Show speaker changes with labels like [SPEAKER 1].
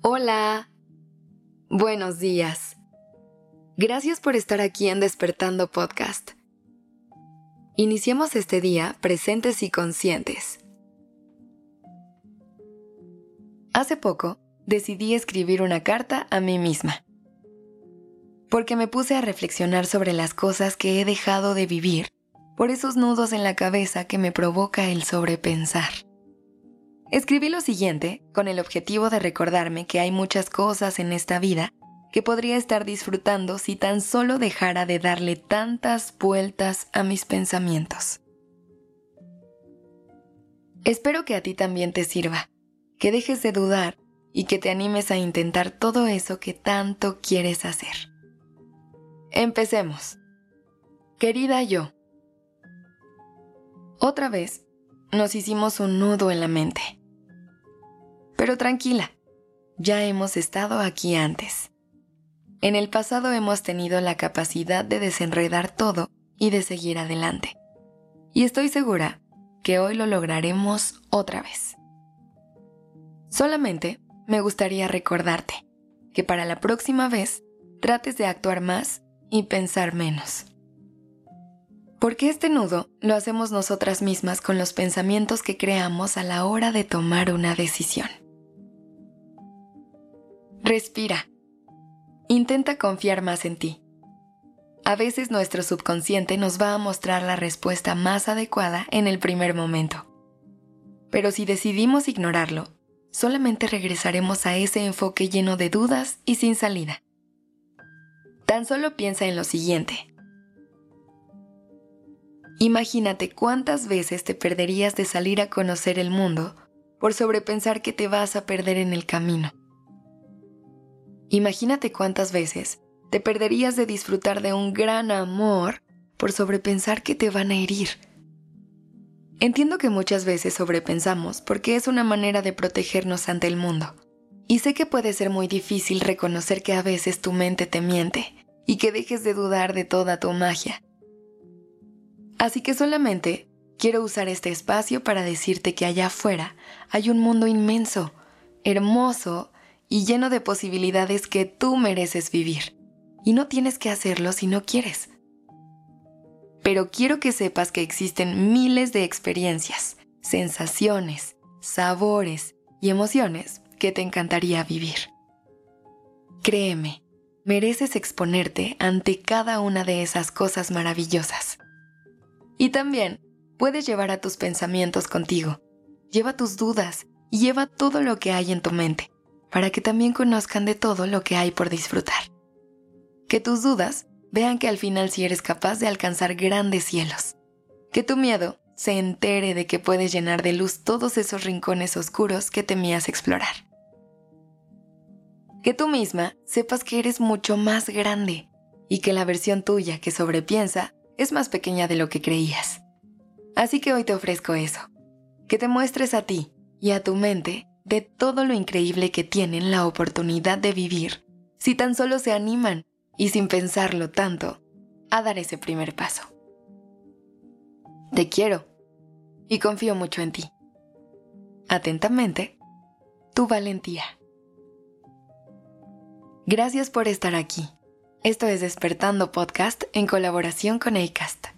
[SPEAKER 1] Hola. Buenos días. Gracias por estar aquí en Despertando Podcast. Iniciemos este día presentes y conscientes. Hace poco decidí escribir una carta a mí misma, porque me puse a reflexionar sobre las cosas que he dejado de vivir por esos nudos en la cabeza que me provoca el sobrepensar. Escribí lo siguiente con el objetivo de recordarme que hay muchas cosas en esta vida que podría estar disfrutando si tan solo dejara de darle tantas vueltas a mis pensamientos. Espero que a ti también te sirva, que dejes de dudar y que te animes a intentar todo eso que tanto quieres hacer. Empecemos. Querida yo, otra vez nos hicimos un nudo en la mente. Pero tranquila, ya hemos estado aquí antes. En el pasado hemos tenido la capacidad de desenredar todo y de seguir adelante. Y estoy segura que hoy lo lograremos otra vez. Solamente me gustaría recordarte que para la próxima vez trates de actuar más y pensar menos. Porque este nudo lo hacemos nosotras mismas con los pensamientos que creamos a la hora de tomar una decisión. Respira Intenta confiar más en ti. A veces nuestro subconsciente nos va a mostrar la respuesta más adecuada en el primer momento. Pero si decidimos ignorarlo, solamente regresaremos a ese enfoque lleno de dudas y sin salida. Tan solo piensa en lo siguiente. Imagínate cuántas veces te perderías de salir a conocer el mundo por sobrepensar que te vas a perder en el camino. Imagínate cuántas veces te perderías de disfrutar de un gran amor por sobrepensar que te van a herir. Entiendo que muchas veces sobrepensamos porque es una manera de protegernos ante el mundo. Y sé que puede ser muy difícil reconocer que a veces tu mente te miente y que dejes de dudar de toda tu magia. Así que solamente quiero usar este espacio para decirte que allá afuera hay un mundo inmenso, hermoso y lleno de posibilidades que tú mereces vivir. Y no tienes que hacerlo si no quieres. Pero quiero que sepas que existen miles de experiencias, sensaciones, sabores y emociones que te encantaría vivir. Créeme, mereces exponerte ante cada una de esas cosas maravillosas. Y también puedes llevar a tus pensamientos contigo. Lleva tus dudas y lleva todo lo que hay en tu mente para que también conozcan de todo lo que hay por disfrutar. Que tus dudas vean que al final sí eres capaz de alcanzar grandes cielos. Que tu miedo se entere de que puedes llenar de luz todos esos rincones oscuros que temías explorar. Que tú misma sepas que eres mucho más grande y que la versión tuya que sobrepiensa es más pequeña de lo que creías. Así que hoy te ofrezco eso, que te muestres a ti y a tu mente de todo lo increíble que tienen la oportunidad de vivir si tan solo se animan y sin pensarlo tanto a dar ese primer paso. Te quiero y confío mucho en ti. Atentamente, tu valentía. Gracias por estar aquí. Esto es Despertando Podcast en colaboración con ACAST.